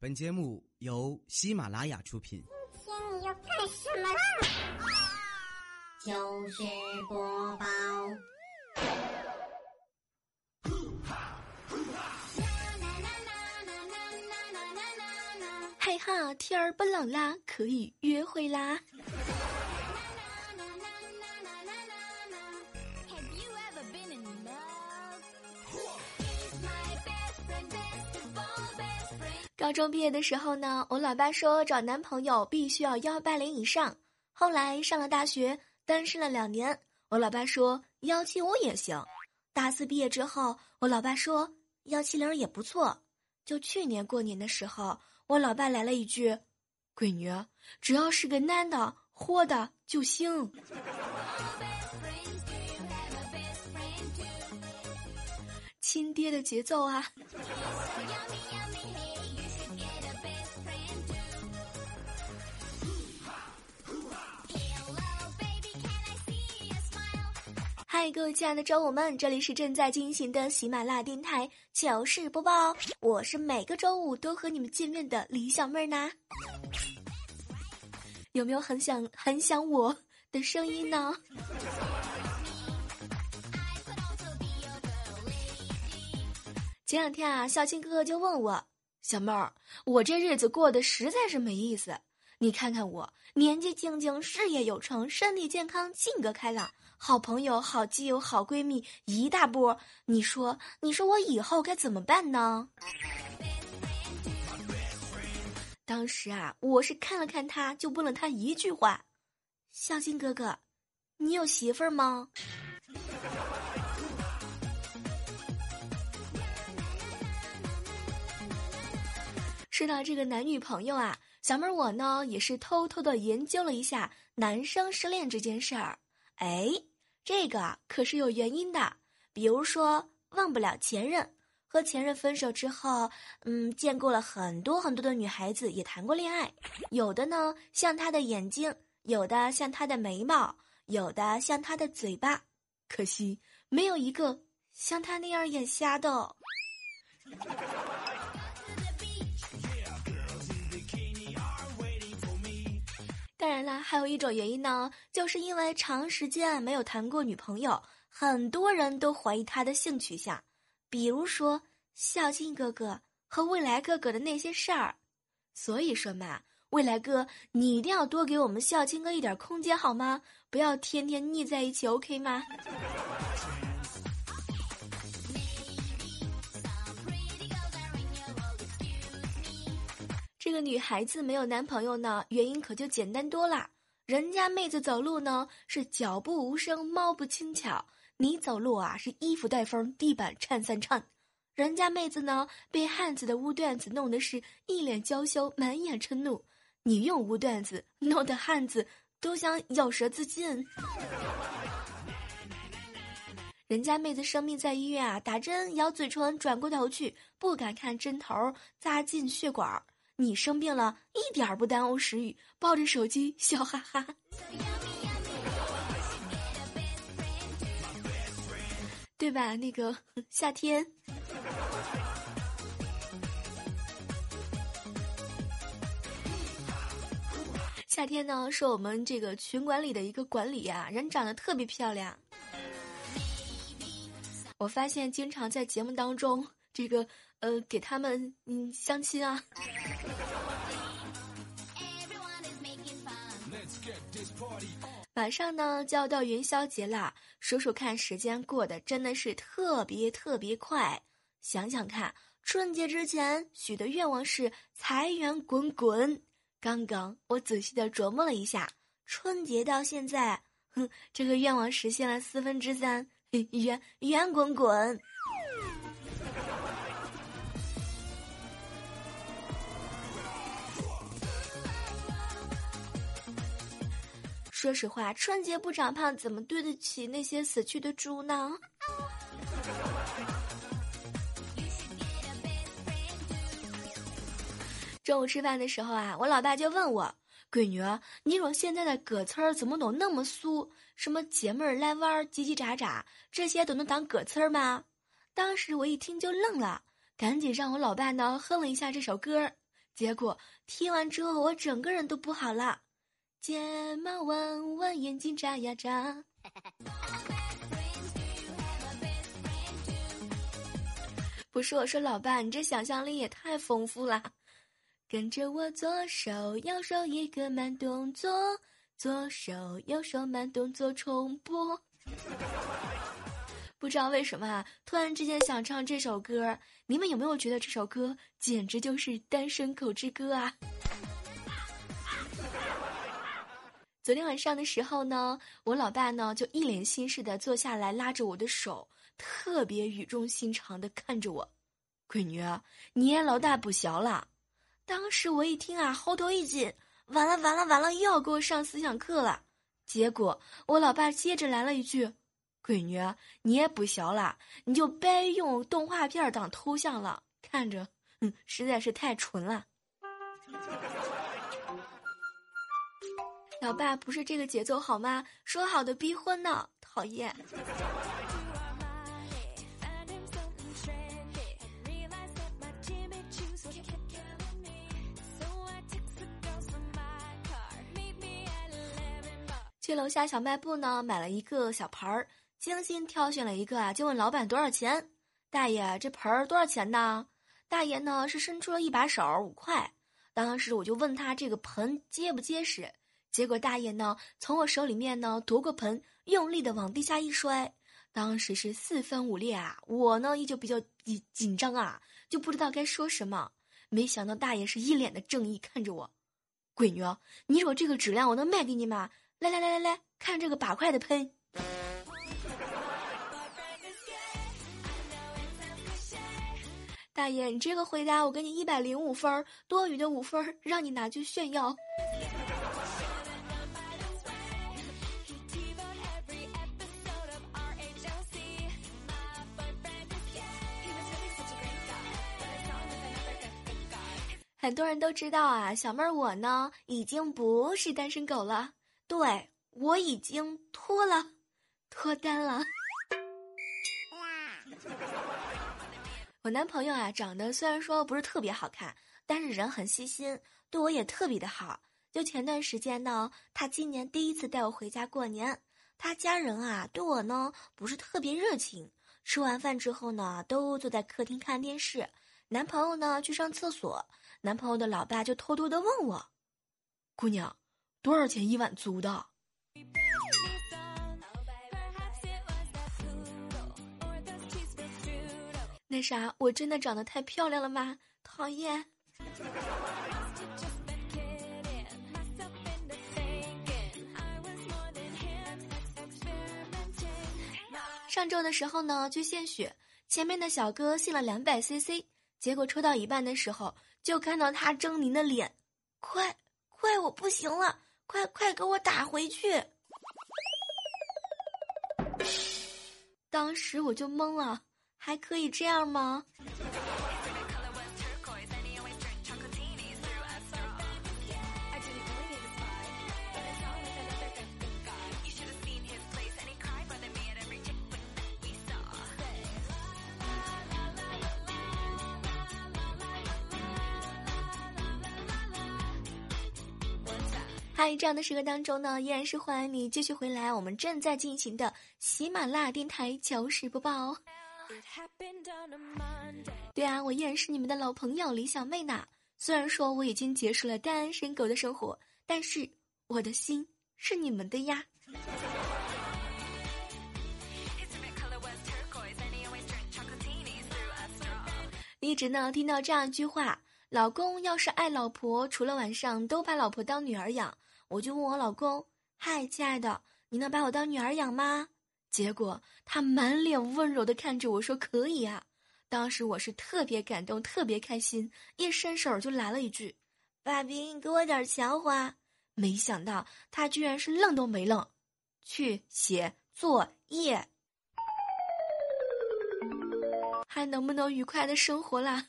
本节目由喜马拉雅出品。今天你要干什么啦？就是播报。嘿哈，天儿不冷啦，可以约会啦。高中毕业的时候呢，我老爸说找男朋友必须要幺八零以上。后来上了大学，单身了两年，我老爸说幺七五也行。大四毕业之后，我老爸说幺七零也不错。就去年过年的时候，我老爸来了一句：“闺女，只要是个男的，活的就行。”亲爹的节奏啊！嗨，各位亲爱的周五们，这里是正在进行的喜马拉雅电台糗事播报，我是每个周五都和你们见面的李小妹儿呢。有没有很想很想我的声音呢？前两天啊，小青哥哥就问我：“小妹儿，我这日子过得实在是没意思。你看看我，年纪轻轻，事业有成，身体健康，性格开朗，好朋友、好基友、好闺蜜一大波。你说，你说我以后该怎么办呢？”当时啊，我是看了看他，就问了他一句话：“小青哥哥，你有媳妇儿吗？”说到这个男女朋友啊，小妹儿我呢也是偷偷的研究了一下男生失恋这件事儿。哎，这个可是有原因的。比如说忘不了前任，和前任分手之后，嗯，见过了很多很多的女孩子，也谈过恋爱。有的呢像他的眼睛，有的像他的眉毛，有的像他的嘴巴，可惜没有一个像他那样眼瞎的。当然啦，还有一种原因呢，就是因为长时间没有谈过女朋友，很多人都怀疑他的性取向，比如说孝敬哥哥和未来哥哥的那些事儿。所以说嘛，未来哥，你一定要多给我们孝敬哥一点空间好吗？不要天天腻在一起，OK 吗？这个女孩子没有男朋友呢，原因可就简单多啦。人家妹子走路呢是脚步无声，猫不轻巧；你走路啊是衣服带风，地板颤三颤。人家妹子呢被汉子的污段子弄得是一脸娇羞，满眼嗔怒；你用污段子弄得汉子都想咬舌自尽。人家妹子生病在医院啊，打针咬嘴唇，转过头去不敢看针头扎进血管。你生病了，一点儿不耽误食欲，抱着手机笑哈哈。对吧？那个夏天，夏天呢是我们这个群管理的一个管理呀，人长得特别漂亮。我发现经常在节目当中，这个呃给他们嗯相亲啊。马上呢就要到元宵节啦，数数看时间过得真的是特别特别快。想想看，春节之前许的愿望是财源滚滚。刚刚我仔细的琢磨了一下，春节到现在，哼，这个愿望实现了四分之三，圆圆滚滚。说实话，春节不长胖，怎么对得起那些死去的猪呢？中午吃饭的时候啊，我老爸就问我：“闺女，你说现在的歌词儿怎么都那么俗？什么姐妹儿来玩儿，叽叽喳喳，这些都能当歌词儿吗？”当时我一听就愣了，赶紧让我老爸呢哼了一下这首歌。结果听完之后，我整个人都不好了，睫毛弯弯，眼睛眨呀眨。不是我说，老爸，你这想象力也太丰富了。跟着我左手右手一个慢动作，左手右手慢动作重播。不知道为什么啊，突然之间想唱这首歌。你们有没有觉得这首歌简直就是单身狗之歌啊？昨天晚上的时候呢，我老爸呢就一脸心事的坐下来，拉着我的手，特别语重心长的看着我：“闺女，你也老大不小了。”当时我一听啊，喉头一紧，完了完了完了，又要给我上思想课了。结果我老爸接着来了一句。闺女，你也不小了，你就别用动画片当头像了，看着，嗯，实在是太蠢了。老爸不是这个节奏好吗？说好的逼婚呢？讨厌。去楼下小卖部呢，买了一个小盆儿。精心挑选了一个啊，就问老板多少钱？大爷，这盆儿多少钱呢？大爷呢是伸出了一把手，五块。当时我就问他这个盆结不结实，结果大爷呢从我手里面呢夺过盆，用力的往地下一摔，当时是四分五裂啊！我呢依旧比较紧紧张啊，就不知道该说什么。没想到大爷是一脸的正义看着我，闺女，你说这个质量我能卖给你吗？来来来来来看这个八块的盆。大爷，你这个回答我给你一百零五分，多余的五分让你拿去炫耀。很多人都知道啊，小妹儿我呢已经不是单身狗了，对我已经脱了，脱单了。我男朋友啊，长得虽然说不是特别好看，但是人很细心，对我也特别的好。就前段时间呢，他今年第一次带我回家过年，他家人啊对我呢不是特别热情。吃完饭之后呢，都坐在客厅看电视，男朋友呢去上厕所，男朋友的老爸就偷偷的问我：“姑娘，多少钱一晚租的？”那啥，我真的长得太漂亮了吗？讨厌。上周的时候呢，去献血，前面的小哥献了两百 CC，结果抽到一半的时候，就看到他狰狞的脸，快快，我不行了，快快给我打回去！当时我就懵了。还可以这样吗？嗨，这样的时刻当中呢，依然是欢迎你继续回来，我们正在进行的喜马拉雅电台糗事播报。对啊，我依然是你们的老朋友李小妹呢。虽然说我已经结束了单身狗的生活，但是我的心是你们的呀。一直呢听到这样一句话：老公要是爱老婆，除了晚上都把老婆当女儿养。我就问我老公：“嗨，亲爱的，你能把我当女儿养吗？”结果他满脸温柔的看着我说：“可以啊。”当时我是特别感动，特别开心，一伸手就来了一句：“爸比，你给我点钱花。”没想到他居然是愣都没愣，去写作业，还能不能愉快的生活啦？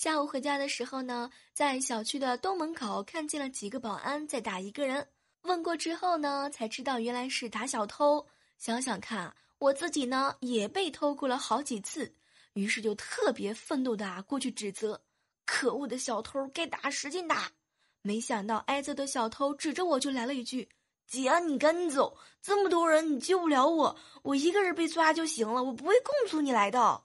下午回家的时候呢，在小区的东门口看见了几个保安在打一个人。问过之后呢，才知道原来是打小偷。想想看，我自己呢也被偷过了好几次，于是就特别愤怒的啊过去指责：“可恶的小偷，该打使劲打！”没想到挨揍的小偷指着我就来了一句：“姐，你赶紧走，这么多人你救不了我，我一个人被抓就行了，我不会供出你来的。”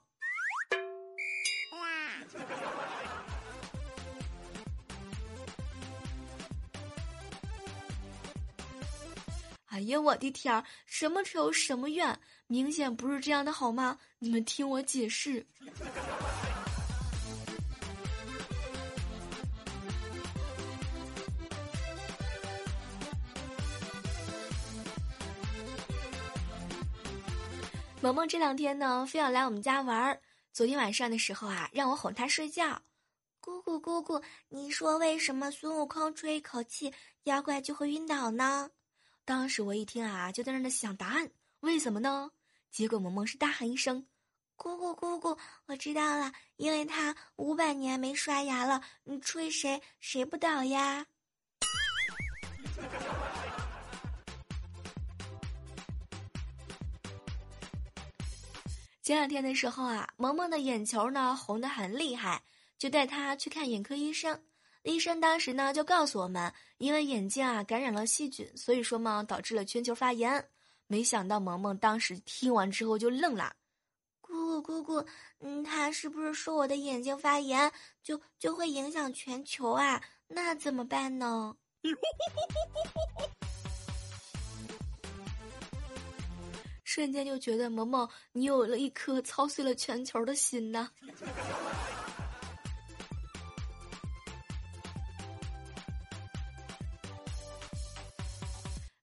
哎呀，我的天儿，什么仇什么怨，明显不是这样的好吗？你们听我解释。萌萌这两天呢，非要来我们家玩儿。昨天晚上的时候啊，让我哄她睡觉。姑姑姑姑，你说为什么孙悟空吹一口气，妖怪就会晕倒呢？当时我一听啊，就在那想答案，为什么呢？结果萌萌是大喊一声：“姑姑姑姑，我知道了，因为他五百年没刷牙了，你吹谁谁不倒呀？”前两天的时候啊，萌萌的眼球呢红的很厉害，就带他去看眼科医生。医生当时呢就告诉我们，因为眼睛啊感染了细菌，所以说嘛导致了全球发炎。没想到萌萌当时听完之后就愣了，姑姑姑姑，嗯，他是不是说我的眼睛发炎就就会影响全球啊？那怎么办呢？瞬间就觉得萌萌，你有了一颗操碎了全球的心呐。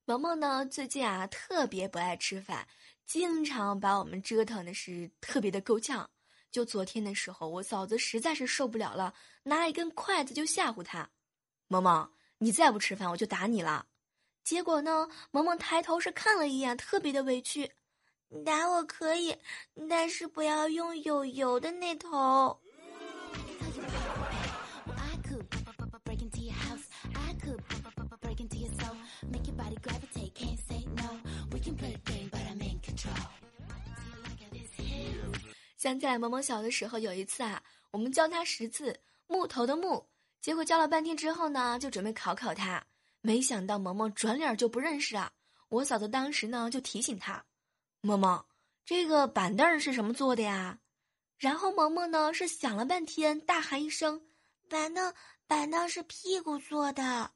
萌萌呢，最近啊特别不爱吃饭，经常把我们折腾的是特别的够呛。就昨天的时候，我嫂子实在是受不了了，拿一根筷子就吓唬他：“萌萌，你再不吃饭，我就打你了。”结果呢，萌萌抬头是看了一眼，特别的委屈：“打我可以，但是不要用有油的那头。”想起来萌萌小的时候，有一次啊，我们教他识字，木头的木，结果教了半天之后呢，就准备考考他，没想到萌萌转脸就不认识啊。我嫂子当时呢就提醒他，萌萌，这个板凳是什么做的呀？然后萌萌呢是想了半天，大喊一声，板凳，板凳是屁股做的。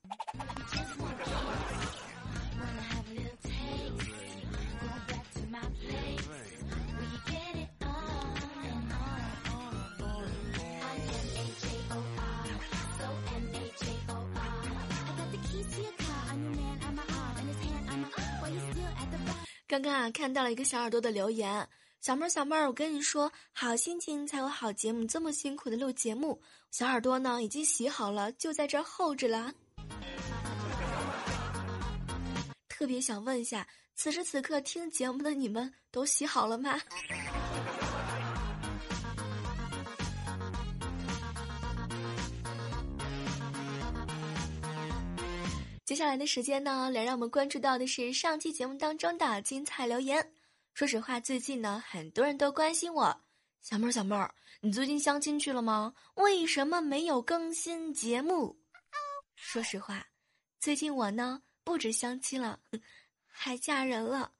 刚刚啊，看到了一个小耳朵的留言，小妹儿小妹儿，我跟你说，好心情才有好节目，这么辛苦的录节目，小耳朵呢已经洗好了，就在这儿候着了。特别想问一下，此时此刻听节目的你们都洗好了吗？接下来的时间呢，来让我们关注到的是上期节目当中的精彩留言。说实话，最近呢，很多人都关心我，小妹儿，小妹儿，你最近相亲去了吗？为什么没有更新节目？说实话，最近我呢，不止相亲了，还嫁人了。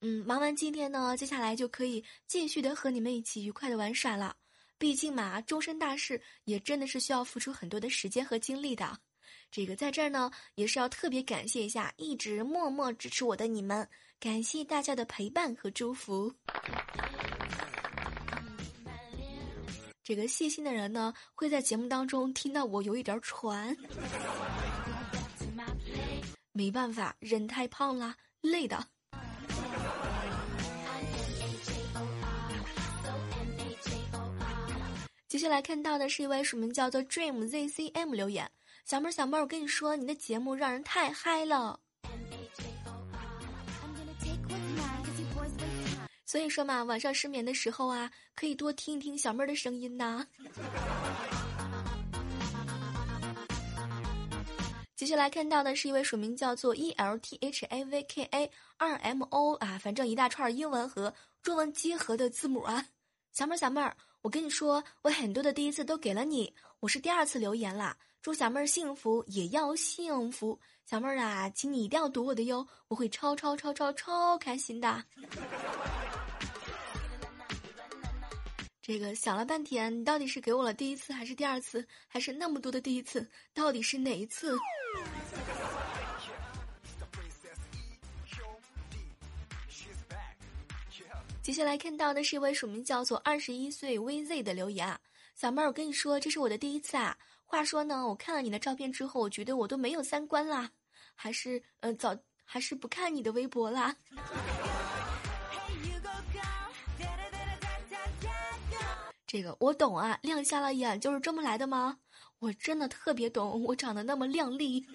嗯，忙完今天呢，接下来就可以继续的和你们一起愉快的玩耍了。毕竟嘛，终身大事也真的是需要付出很多的时间和精力的。这个在这儿呢，也是要特别感谢一下一直默默支持我的你们，感谢大家的陪伴和祝福。这个细心的人呢，会在节目当中听到我有一点喘，没办法，人太胖了，累的。接下来看到的是一位署名叫做 Dream ZCM 留言。小妹儿，小妹儿，我跟你说，你的节目让人太嗨了。所以说嘛，晚上失眠的时候啊，可以多听一听小妹儿的声音呐。接下来看到的是一位署名叫做 E L T H A V K A 二 M O 啊，反正一大串英文和中文结合的字母啊。小妹儿，小妹儿，我跟你说，我很多的第一次都给了你，我是第二次留言啦。祝小妹儿幸福，也要幸福。小妹儿啊，请你一定要读我的哟，我会超超超超超开心的。这个想了半天，你到底是给我了第一次，还是第二次，还是那么多的第一次？到底是哪一次？接下来看到的是一位署名叫做二十一岁 VZ 的留言啊，小妹儿，我跟你说，这是我的第一次啊。话说呢，我看了你的照片之后，我觉得我都没有三观啦，还是呃早还是不看你的微博啦。这个我懂啊，亮瞎了眼就是这么来的吗？我真的特别懂，我长得那么靓丽。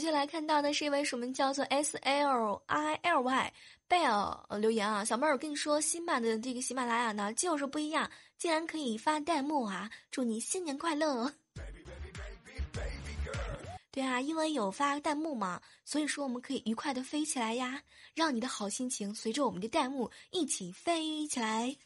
接下来看到的是一位署名叫做 S L I L Y Bell 留言啊，小妹儿，我跟你说，新版的这个喜马拉雅呢就是不一样，竟然可以发弹幕啊！祝你新年快乐。对啊，因为有发弹幕嘛，所以说我们可以愉快的飞起来呀，让你的好心情随着我们的弹幕一起飞起来。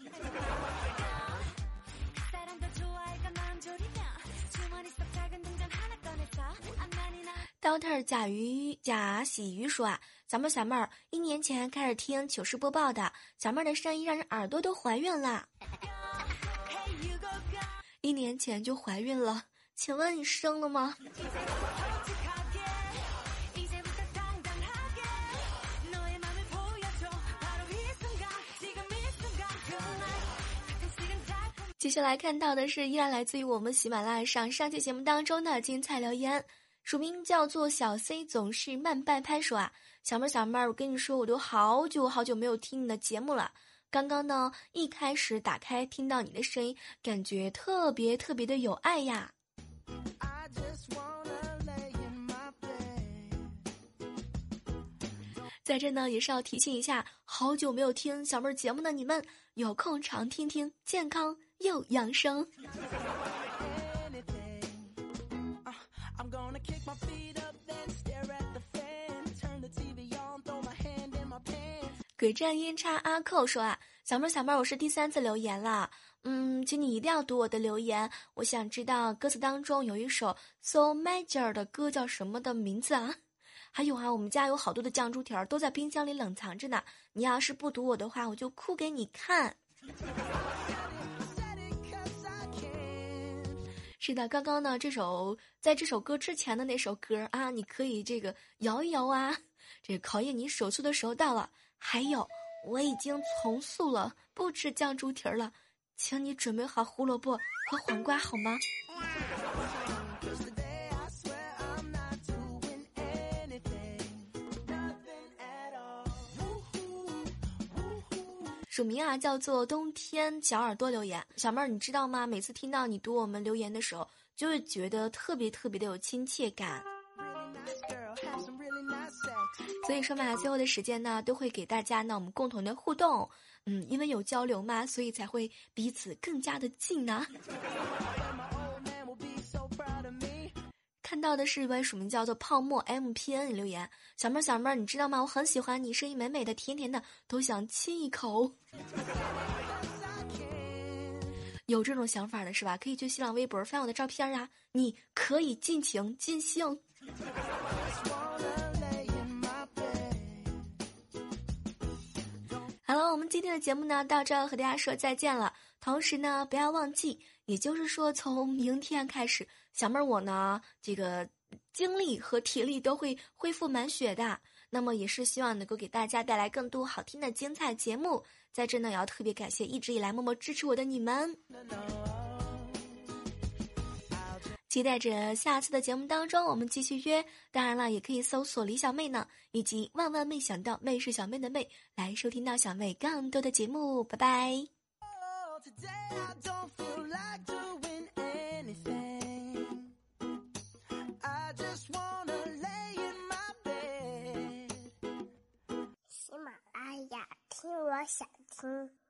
Doctor 甲鱼甲喜鱼说啊，小妹儿小妹儿，一年前开始听糗事播报的，小妹儿的声音让人耳朵都怀孕了。一年前就怀孕了，请问你生了吗？接下来看到的是依然来自于我们喜马拉雅上上期节目当中的精彩留言。署名叫做小 C，总是慢半拍说啊，小妹儿小妹儿，我跟你说，我都好久好久没有听你的节目了。刚刚呢，一开始打开听到你的声音，感觉特别特别的有爱呀。在这呢，也是要提醒一下，好久没有听小妹儿节目的你们，有空常听听，健康又养生。鬼战阴差阿寇说啊，小妹儿小妹儿，我是第三次留言了，嗯，请你一定要读我的留言，我想知道歌词当中有一首 So Major 的歌叫什么的名字啊？还有啊，我们家有好多的酱猪蹄儿都在冰箱里冷藏着呢，你要是不读我的话，我就哭给你看。是的，刚刚呢，这首在这首歌之前的那首歌啊，你可以这个摇一摇啊，这考验你手速的时候到了。还有，我已经重塑了，不吃酱猪蹄儿了，请你准备好胡萝卜和黄瓜好吗？署名啊叫做冬天小耳朵留言，小妹儿你知道吗？每次听到你读我们留言的时候，就会觉得特别特别的有亲切感。所以说嘛，最后的时间呢，都会给大家呢我们共同的互动，嗯，因为有交流嘛，所以才会彼此更加的近呢。看到的是一位署名叫做泡沫 M P N 留言，小妹儿小妹儿，你知道吗？我很喜欢你，声音美美的，甜甜的，都想亲一口。有这种想法的是吧？可以去新浪微博翻我的照片啊，你可以尽情尽兴。好了，我们今天的节目呢，到这和大家说再见了。同时呢，不要忘记，也就是说，从明天开始，小妹儿我呢，这个精力和体力都会恢复满血的。那么，也是希望能够给大家带来更多好听的精彩节目。在这呢，也要特别感谢一直以来默默支持我的你们。期待着下次的节目当中我们继续约，当然了，也可以搜索李小妹呢，以及万万没想到妹是小妹的妹，来收听到小妹更多的节目。拜拜。喜马拉雅听我想听。